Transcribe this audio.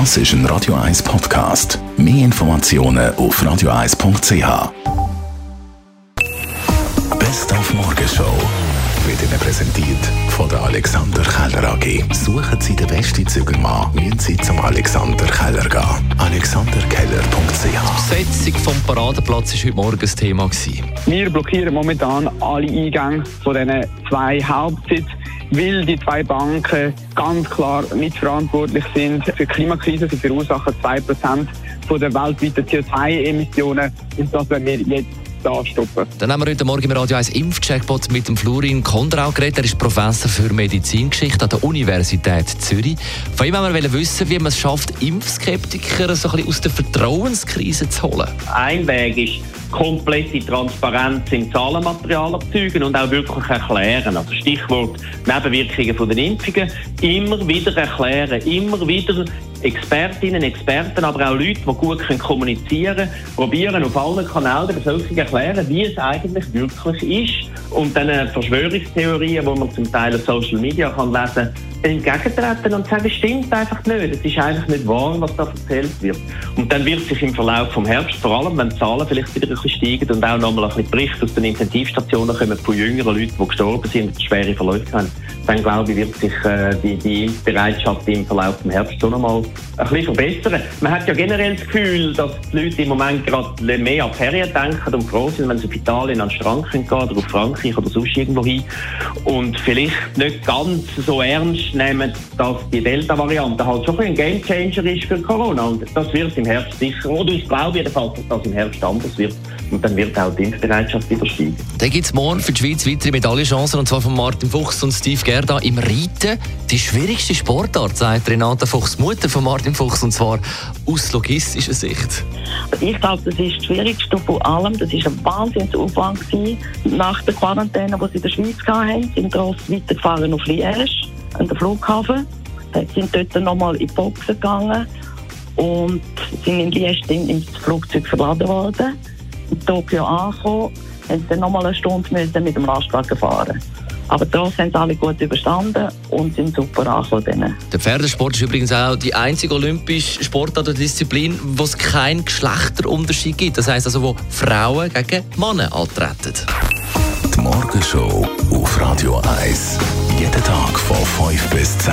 Das ist ein Radio 1 Podcast. Mehr Informationen auf radio1.ch. Best auf Morgenshow wird Ihnen präsentiert von der Alexander Keller AG. Suchen Sie den besten Zügelmann, müssen Sie zum Alexander Keller gehen. AlexanderKeller.ch Die Besetzung vom Paradenplatz war heute Morgen das Thema. Gewesen. Wir blockieren momentan alle Eingänge von diesen zwei Hauptsitzen, weil die zwei Banken ganz klar mitverantwortlich sind für die Klimakrise. Sie verursachen 2% von der weltweiten CO2-Emissionen. Und das werden wir jetzt da stoppen. Dann haben wir heute Morgen im Radio 1 Impfcheckbot mit dem Florin Kondrau geredet. Er ist Professor für Medizingeschichte an der Universität Zürich. Von ihm wollen wir wissen, wie man es schafft, Impfskeptiker so ein bisschen aus der Vertrauenskrise zu holen. Ein Weg ist, komplette Transparenz im Zahlenmaterial erzeugen und auch wirklich erklären. Also Stichwort Nebenwirkungen von den Impfungen. Immer wieder erklären, immer wieder Expertinnen, Experten, aber auch Leute, die gut kommunizieren können, probieren auf allen Kanälen der Bevölkerung erklären, wie es eigentlich wirklich ist. Und dann Verschwörungstheorien, die man zum Teil auf Social Media kann lesen kann, entgegentreten und sagen, stimmt einfach nicht. Es ist einfach nicht wahr, was da erzählt wird. Und dann wird sich im Verlauf vom Herbst, vor allem wenn die Zahlen vielleicht wieder ein bisschen steigen und auch nochmal ein bisschen Berichte aus den Intensivstationen kommen von jüngeren Leuten, die gestorben sind und schwere Verläufe haben, dann glaube ich, wird sich äh, die, die Bereitschaft im Verlauf vom Herbst schon nochmal ein bisschen verbessern. Man hat ja generell das Gefühl, dass die Leute im Moment gerade mehr an Ferien denken und froh sind, wenn sie auf Italien an den Strand gehen oder auf Frankreich oder sonst irgendwo hin und vielleicht nicht ganz so ernst nehmen, dass die Delta-Variante halt schon ein Gamechanger ist für Corona. Und das wird im Herbst sicher, oder ich glaube jedenfalls, dass das im Herbst anders wird. Und dann wird auch die Impfbereitschaft wieder steigen. Dann gibt es morgen für die Schweiz weitere Medaillenchancen, und zwar von Martin Fuchs und Steve Gerda im Reiten. Die schwierigste Sportart, sagt Renate Fuchs, Mutter von Martin Fuchs, und zwar aus logistischer Sicht. Ich glaube, das ist das Schwierigste von allem. Das war ein Wahnsinnsaufwand nach der Quarantäne, die sie in der Schweiz hatten. sind Trost weitergefahren auf Liège an den Flughafen. Dann sind dort nochmal in die Boxen gegangen und sind in Liest ins Flugzeug verladen worden. In Tokio angekommen, haben sie dann nochmal eine Stunde mit dem Lastwagen fahren aber trotzdem haben sie alle gut überstanden und sind super angekommen. Der Pferdesport ist übrigens auch die einzige olympische Sportart oder Disziplin, wo es keinen Geschlechterunterschied gibt. Das heisst also, wo Frauen gegen Männer antreten. Die Morgenshow auf Radio 1. Jeden Tag von 5 bis 10.